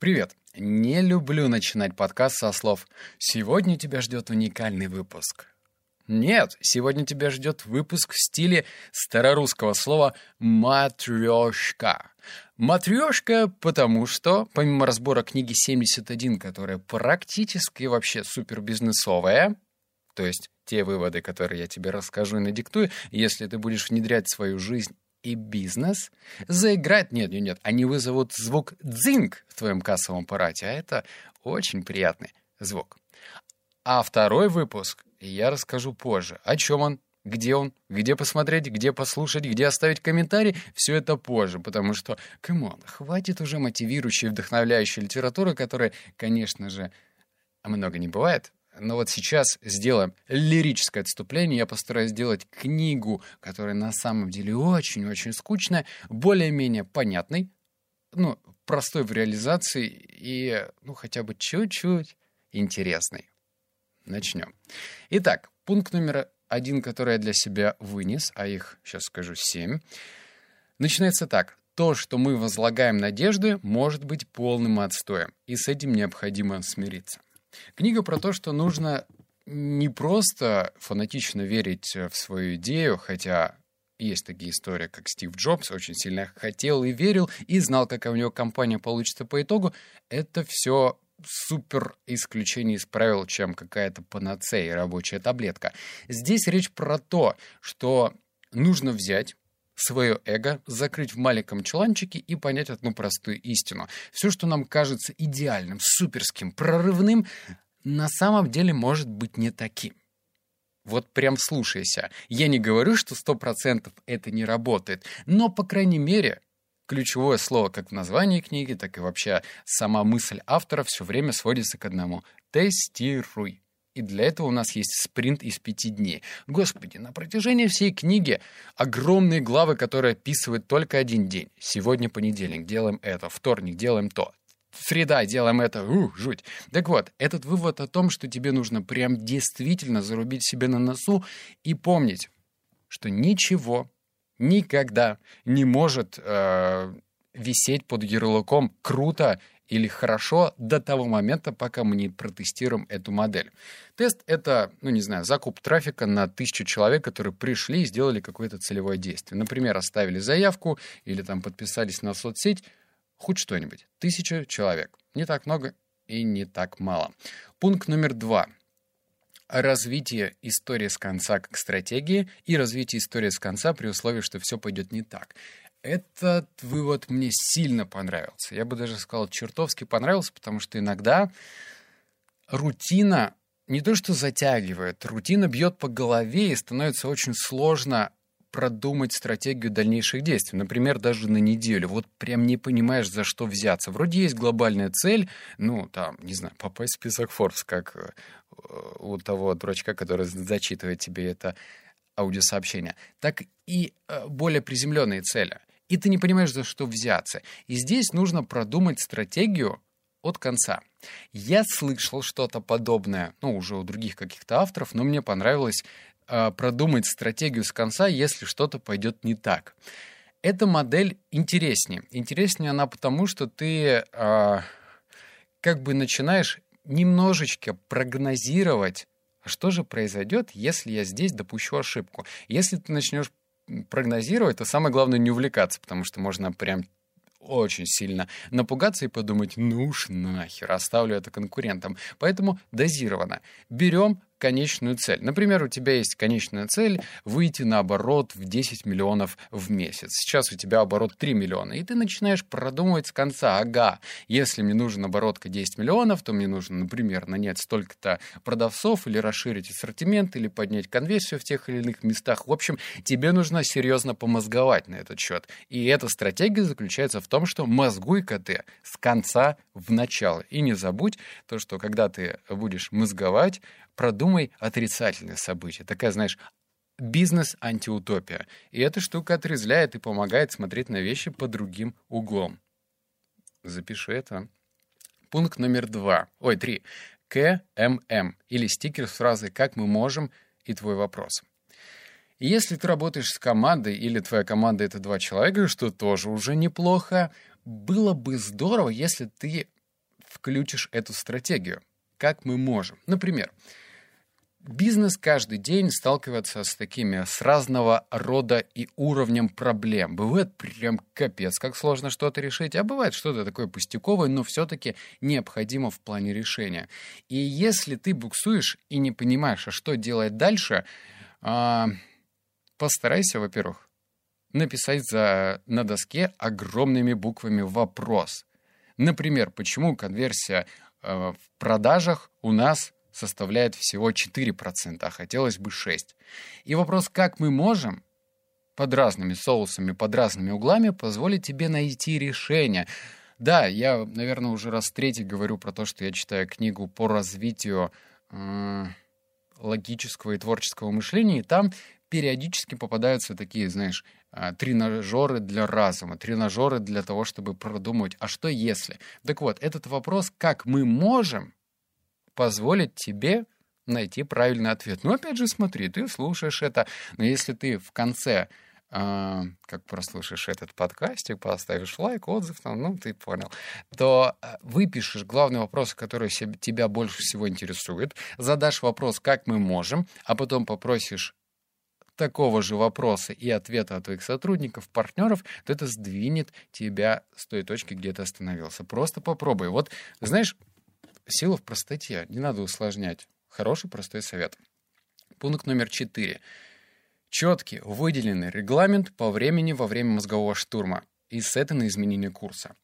Привет! Не люблю начинать подкаст со слов «Сегодня тебя ждет уникальный выпуск». Нет, сегодня тебя ждет выпуск в стиле старорусского слова «матрёшка». Матрёшка, потому что, помимо разбора книги 71, которая практически вообще супербизнесовая, то есть те выводы, которые я тебе расскажу и надиктую, если ты будешь внедрять в свою жизнь и бизнес, заиграть, нет, нет, нет, они вызовут звук дзинг в твоем кассовом аппарате, а это очень приятный звук. А второй выпуск я расскажу позже. О чем он, где он, где посмотреть, где послушать, где оставить комментарий, все это позже, потому что, come on, хватит уже мотивирующей, вдохновляющей литературы, которая, конечно же, много не бывает, но вот сейчас сделаем лирическое отступление. Я постараюсь сделать книгу, которая на самом деле очень-очень скучная, более-менее понятной, ну, простой в реализации и, ну, хотя бы чуть-чуть интересной. Начнем. Итак, пункт номер один, который я для себя вынес, а их, сейчас скажу, семь, начинается так. То, что мы возлагаем надежды, может быть полным отстоем, и с этим необходимо смириться. Книга про то, что нужно не просто фанатично верить в свою идею, хотя есть такие истории, как Стив Джобс очень сильно хотел и верил, и знал, какая у него компания получится по итогу. Это все супер исключение из правил, чем какая-то панацея, рабочая таблетка. Здесь речь про то, что нужно взять свое эго, закрыть в маленьком чуланчике и понять одну простую истину. Все, что нам кажется идеальным, суперским, прорывным, на самом деле может быть не таким. Вот прям слушайся. Я не говорю, что сто процентов это не работает, но, по крайней мере, ключевое слово как в названии книги, так и вообще сама мысль автора все время сводится к одному. Тестируй. И для этого у нас есть спринт из пяти дней. Господи, на протяжении всей книги огромные главы, которые описывают только один день. Сегодня понедельник, делаем это. Вторник, делаем то. Среда, делаем это. Ух, жуть. Так вот, этот вывод о том, что тебе нужно прям действительно зарубить себе на носу и помнить, что ничего никогда не может э, висеть под ярлыком «круто» или хорошо до того момента, пока мы не протестируем эту модель. Тест — это, ну не знаю, закуп трафика на тысячу человек, которые пришли и сделали какое-то целевое действие. Например, оставили заявку или там подписались на соцсеть, хоть что-нибудь. Тысяча человек. Не так много и не так мало. Пункт номер два развитие истории с конца как стратегии и развитие истории с конца при условии, что все пойдет не так. Этот вывод мне сильно понравился. Я бы даже сказал, чертовски понравился, потому что иногда рутина не то что затягивает, рутина бьет по голове и становится очень сложно продумать стратегию дальнейших действий. Например, даже на неделю. Вот прям не понимаешь, за что взяться. Вроде есть глобальная цель, ну, там, не знаю, попасть в список Forbes, как э, у того дурачка, который зачитывает тебе это аудиосообщение, так и э, более приземленные цели и ты не понимаешь, за что взяться. И здесь нужно продумать стратегию от конца. Я слышал что-то подобное, ну, уже у других каких-то авторов, но мне понравилось э, продумать стратегию с конца, если что-то пойдет не так. Эта модель интереснее. Интереснее она потому, что ты э, как бы начинаешь немножечко прогнозировать, что же произойдет, если я здесь допущу ошибку. Если ты начнешь прогнозировать, то самое главное не увлекаться, потому что можно прям очень сильно напугаться и подумать, ну уж нахер, оставлю это конкурентам. Поэтому дозированно. Берем конечную цель. Например, у тебя есть конечная цель выйти на оборот в 10 миллионов в месяц. Сейчас у тебя оборот 3 миллиона, и ты начинаешь продумывать с конца. Ага, если мне нужен оборотка 10 миллионов, то мне нужно, например, нанять столько-то продавцов или расширить ассортимент, или поднять конверсию в тех или иных местах. В общем, тебе нужно серьезно помозговать на этот счет. И эта стратегия заключается в том, что мозгуй-ка ты с конца в начало. И не забудь то, что когда ты будешь мозговать, продумай отрицательные события. Такая, знаешь, бизнес-антиутопия. И эта штука отрезляет и помогает смотреть на вещи по другим углом. Запиши это. Пункт номер два. Ой, три. КММ. Или стикер с фразой «Как мы можем?» и твой вопрос. Если ты работаешь с командой, или твоя команда — это два человека, что тоже уже неплохо, было бы здорово, если ты включишь эту стратегию? Как мы можем? Например, Бизнес каждый день сталкивается с такими, с разного рода и уровнем проблем. Бывает прям капец, как сложно что-то решить, а бывает что-то такое пустяковое, но все-таки необходимо в плане решения. И если ты буксуешь и не понимаешь, а что делать дальше, а, постарайся, во-первых, написать за, на доске огромными буквами вопрос. Например, почему конверсия в продажах у нас составляет всего 4%, а хотелось бы 6%. И вопрос, как мы можем под разными соусами, под разными углами позволить тебе найти решение. Да, я, наверное, уже раз третий говорю про то, что я читаю книгу по развитию э, логического и творческого мышления, и там периодически попадаются такие, знаешь, э, тренажеры для разума, тренажеры для того, чтобы продумать, а что если? Так вот, этот вопрос, как мы можем позволит тебе найти правильный ответ. Ну, опять же, смотри, ты слушаешь это, но если ты в конце Uh, как прослушаешь этот подкастик, поставишь лайк, отзыв, там, ну, ты понял, то э, выпишешь главный вопрос, который тебя больше всего интересует, задашь вопрос, как мы можем, а потом попросишь такого же вопроса и ответа от твоих сотрудников, партнеров, то это сдвинет тебя с той точки, где ты остановился. Просто попробуй. Вот, знаешь, Сила в простоте, не надо усложнять. Хороший простой совет. Пункт номер четыре. Четкий, выделенный регламент по времени во время мозгового штурма и сеты на изменение курса.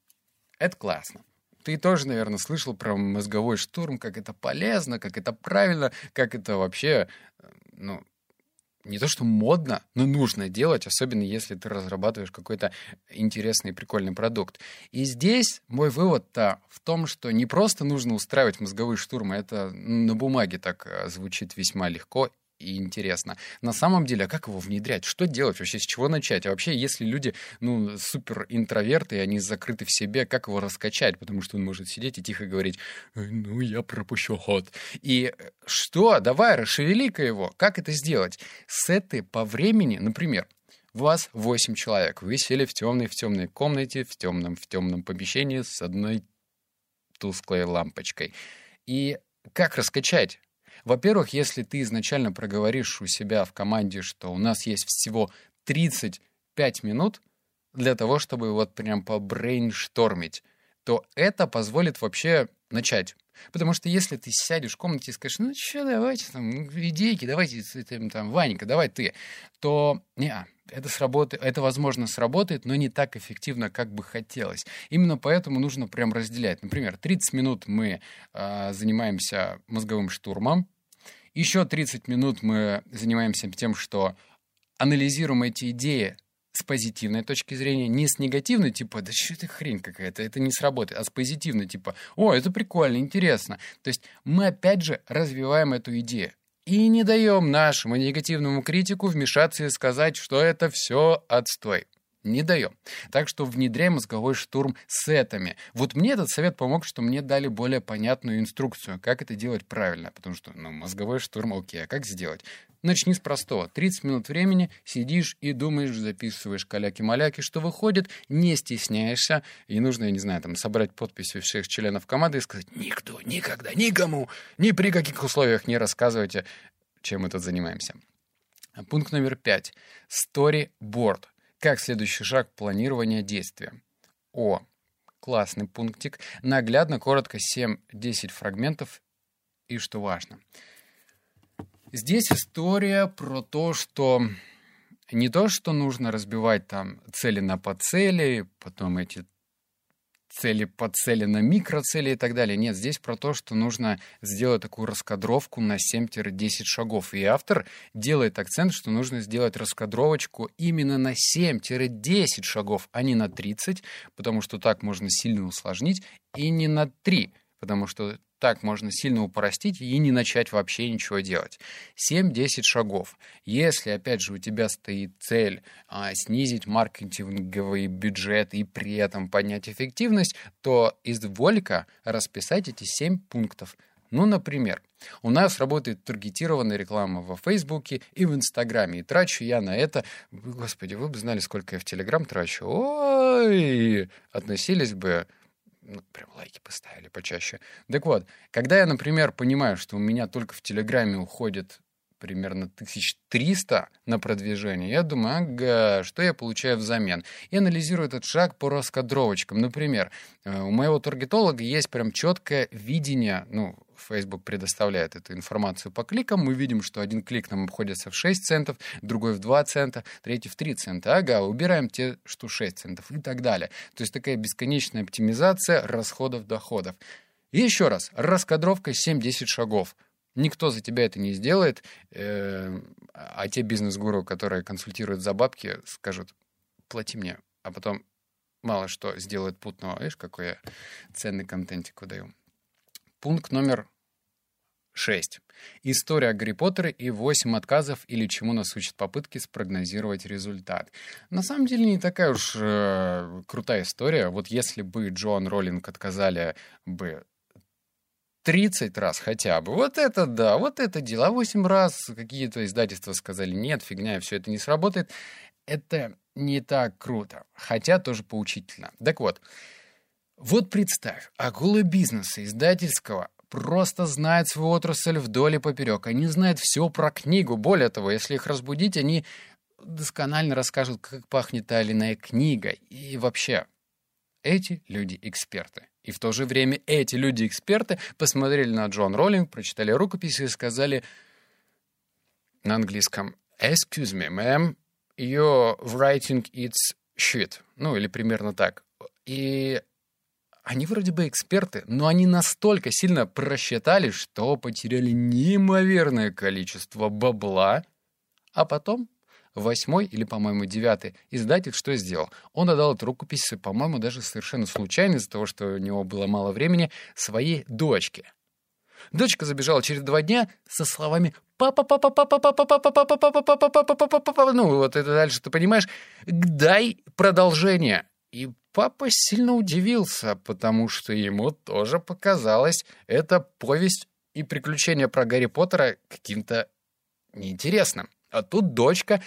Это классно. Ты тоже, наверное, слышал про мозговой штурм, как это полезно, как это правильно, как это вообще, э, ну, не то что модно, но нужно делать, особенно если ты разрабатываешь какой-то интересный и прикольный продукт. И здесь мой вывод-то в том, что не просто нужно устраивать мозговые штурмы, это на бумаге так э, звучит весьма легко и интересно. На самом деле, а как его внедрять? Что делать вообще? С чего начать? А вообще, если люди, ну, супер интроверты, и они закрыты в себе, как его раскачать? Потому что он может сидеть и тихо говорить, ну, я пропущу ход. И э, что? Давай, расшевели-ка его. Как это сделать? Сеты по времени, например, вас 8 человек. Вы сели в темной, в темной комнате, в темном, в темном помещении с одной тусклой лампочкой. И как раскачать? Во-первых, если ты изначально проговоришь у себя в команде, что у нас есть всего 35 минут для того, чтобы вот прям побрейнштормить, то это позволит вообще начать. Потому что если ты сядешь в комнате и скажешь, ну что, давайте там, идейки, давайте там, там Ванька, давай ты, то не, это, сработает, это, возможно, сработает, но не так эффективно, как бы хотелось. Именно поэтому нужно прям разделять. Например, 30 минут мы э, занимаемся мозговым штурмом, еще 30 минут мы занимаемся тем, что анализируем эти идеи с позитивной точки зрения, не с негативной, типа, да что это хрень какая-то, это не сработает, а с позитивной, типа, о, это прикольно, интересно. То есть мы опять же развиваем эту идею. И не даем нашему негативному критику вмешаться и сказать, что это все отстой не даем. Так что внедряем мозговой штурм сетами. Вот мне этот совет помог, что мне дали более понятную инструкцию, как это делать правильно. Потому что, ну, мозговой штурм, окей, а как сделать? Начни с простого. 30 минут времени, сидишь и думаешь, записываешь каляки-маляки, что выходит, не стесняешься. И нужно, я не знаю, там, собрать подписи всех членов команды и сказать, никто, никогда, никому, ни при каких условиях не рассказывайте, чем мы тут занимаемся. Пункт номер пять. Storyboard. Как следующий шаг планирования действия? О, классный пунктик. Наглядно, коротко, 7-10 фрагментов. И что важно. Здесь история про то, что не то, что нужно разбивать там цели на подцели, потом эти цели по цели на микроцели и так далее. Нет, здесь про то, что нужно сделать такую раскадровку на 7-10 шагов. И автор делает акцент, что нужно сделать раскадровочку именно на 7-10 шагов, а не на 30, потому что так можно сильно усложнить, и не на 3, потому что так можно сильно упростить и не начать вообще ничего делать. 7-10 шагов. Если, опять же, у тебя стоит цель а, снизить маркетинговый бюджет и при этом поднять эффективность, то изволька расписать эти 7 пунктов. Ну, например, у нас работает таргетированная реклама во Фейсбуке и в Инстаграме. И трачу я на это... Господи, вы бы знали, сколько я в Телеграм трачу. Ой! Относились бы ну, прям лайки поставили почаще. Так вот, когда я, например, понимаю, что у меня только в Телеграме уходит примерно 1300 на продвижение, я думаю, ага, что я получаю взамен? И анализирую этот шаг по раскадровочкам. Например, э, у моего таргетолога есть прям четкое видение, ну, Facebook предоставляет эту информацию по кликам. Мы видим, что один клик нам обходится в 6 центов, другой в 2 цента, третий в 3 цента. Ага, убираем те, что 6 центов и так далее. То есть такая бесконечная оптимизация расходов-доходов. И еще раз, раскадровка 7-10 шагов. Никто за тебя это не сделает, э, а те бизнес-гуру, которые консультируют за бабки, скажут, плати мне, а потом мало что сделают путного. Видишь, какой я ценный контентик выдаю. Пункт номер 6. История Гарри Поттере и 8 отказов или чему нас учат попытки спрогнозировать результат. На самом деле не такая уж э, крутая история. Вот если бы Джоан Роллинг отказали бы 30 раз хотя бы. Вот это да, вот это дело. А 8 раз какие-то издательства сказали, нет, фигня, все это не сработает. Это не так круто, хотя тоже поучительно. Так вот, вот представь, акулы бизнеса издательского просто знают свою отрасль вдоль и поперек. Они знают все про книгу. Более того, если их разбудить, они досконально расскажут, как пахнет та или иная книга. И вообще, эти люди эксперты. И в то же время эти люди-эксперты посмотрели на Джон Роллинг, прочитали рукописи и сказали на английском «Excuse me, ma'am, your writing it's shit». Ну, или примерно так. И они вроде бы эксперты, но они настолько сильно просчитали, что потеряли неимоверное количество бабла, а потом восьмой или, по-моему, девятый издатель что сделал? Он отдал эту рукопись, по-моему, даже совершенно случайно, из-за того, что у него было мало времени, своей дочке. Дочка забежала через два дня со словами «Папа, папа, папа, папа, папа, папа, папа, папа, папа, папа, папа». Ну, вот это дальше ты понимаешь. Дай продолжение. И папа сильно удивился, потому что ему тоже показалось эта повесть и приключения про Гарри Поттера каким-то неинтересным. А тут дочка,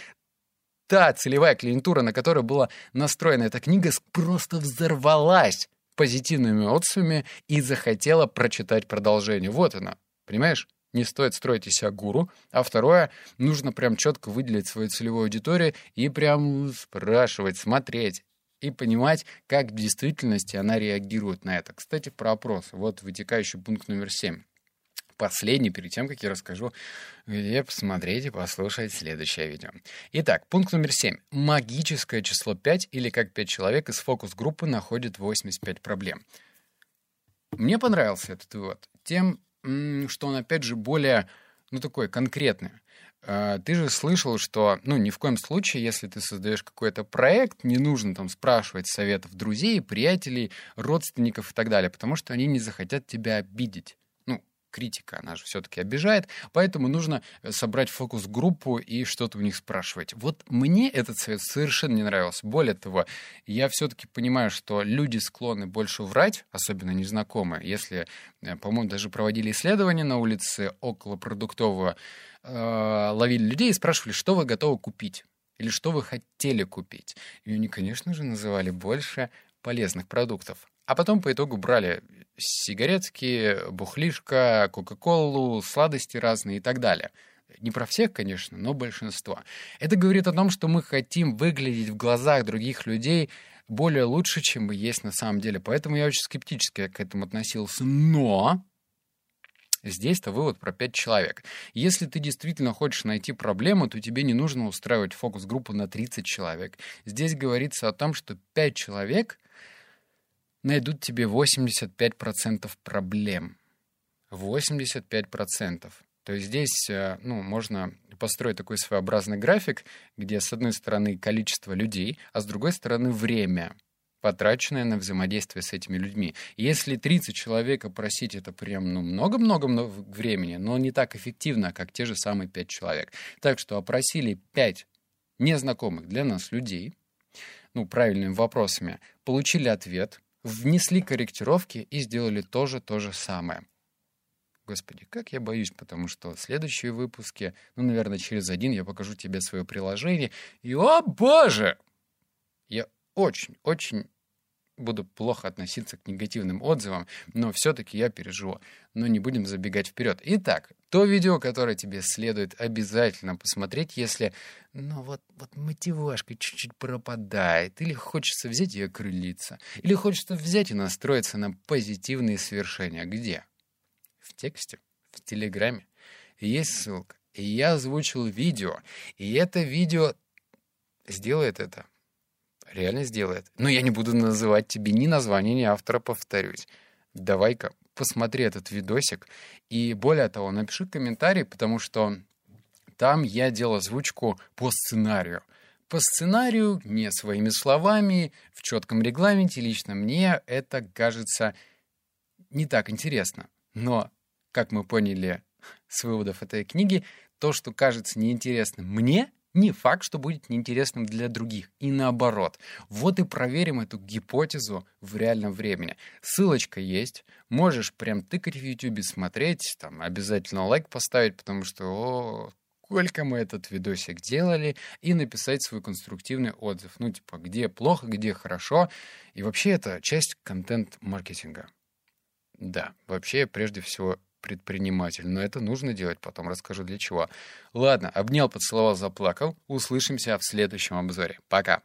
та целевая клиентура, на которую была настроена эта книга, просто взорвалась позитивными отзывами и захотела прочитать продолжение. Вот она, понимаешь? Не стоит строить из себя гуру. А второе, нужно прям четко выделить свою целевую аудиторию и прям спрашивать, смотреть, и понимать, как в действительности она реагирует на это. Кстати, про опросы. Вот вытекающий пункт номер семь. Последний, перед тем, как я расскажу, где посмотреть и послушать следующее видео. Итак, пункт номер семь. Магическое число 5 или как 5 человек из фокус-группы находит 85 проблем. Мне понравился этот вывод тем, что он, опять же, более, ну, такой конкретный. А, ты же слышал, что, ну, ни в коем случае, если ты создаешь какой-то проект, не нужно там спрашивать советов друзей, приятелей, родственников и так далее, потому что они не захотят тебя обидеть. Критика, она же все-таки обижает, поэтому нужно э, собрать фокус-группу и что-то у них спрашивать. Вот мне этот совет совершенно не нравился. Более того, я все-таки понимаю, что люди склонны больше врать, особенно незнакомые. Если, э, по-моему, даже проводили исследования на улице около продуктового э, ловили людей и спрашивали, что вы готовы купить или что вы хотели купить. И они, конечно же, называли больше полезных продуктов. А потом по итогу брали сигаретки, бухлишко, кока-колу, сладости разные и так далее. Не про всех, конечно, но большинство. Это говорит о том, что мы хотим выглядеть в глазах других людей более лучше, чем мы есть на самом деле. Поэтому я очень скептически к этому относился. Но Здесь-то вывод про пять человек. Если ты действительно хочешь найти проблему, то тебе не нужно устраивать фокус-группу на 30 человек. Здесь говорится о том, что 5 человек найдут тебе 85% проблем. 85%. То есть здесь э, ну, можно построить такой своеобразный график, где с одной стороны количество людей, а с другой стороны время — потраченное на взаимодействие с этими людьми. Если 30 человек просить, это прям ну, много-много времени, но не так эффективно, как те же самые 5 человек. Так что опросили 5 незнакомых для нас людей, ну, правильными вопросами, получили ответ, внесли корректировки и сделали тоже то же самое. Господи, как я боюсь, потому что следующие выпуски, ну, наверное, через один я покажу тебе свое приложение, и, о боже, я очень-очень буду плохо относиться к негативным отзывам, но все-таки я переживу. Но не будем забегать вперед. Итак, то видео, которое тебе следует обязательно посмотреть, если, ну вот, вот мотивашка чуть-чуть пропадает, или хочется взять и окрылиться, или хочется взять и настроиться на позитивные свершения. Где? В тексте, в Телеграме. Есть ссылка. И я озвучил видео. И это видео сделает это. Реально сделает. Но я не буду называть тебе ни названия, ни автора, повторюсь. Давай-ка посмотри этот видосик. И более того, напиши комментарий, потому что там я делал озвучку по сценарию. По сценарию, не своими словами, в четком регламенте, лично мне это кажется не так интересно. Но, как мы поняли с выводов этой книги, то, что кажется неинтересным мне, не факт, что будет неинтересным для других. И наоборот. Вот и проверим эту гипотезу в реальном времени. Ссылочка есть. Можешь прям тыкать в YouTube, смотреть. Там обязательно лайк поставить, потому что о, сколько мы этот видосик делали, и написать свой конструктивный отзыв. Ну, типа, где плохо, где хорошо. И вообще это часть контент-маркетинга. Да, вообще, прежде всего, предприниматель, но это нужно делать, потом расскажу для чего. Ладно, обнял, поцеловал, заплакал. Услышимся в следующем обзоре. Пока.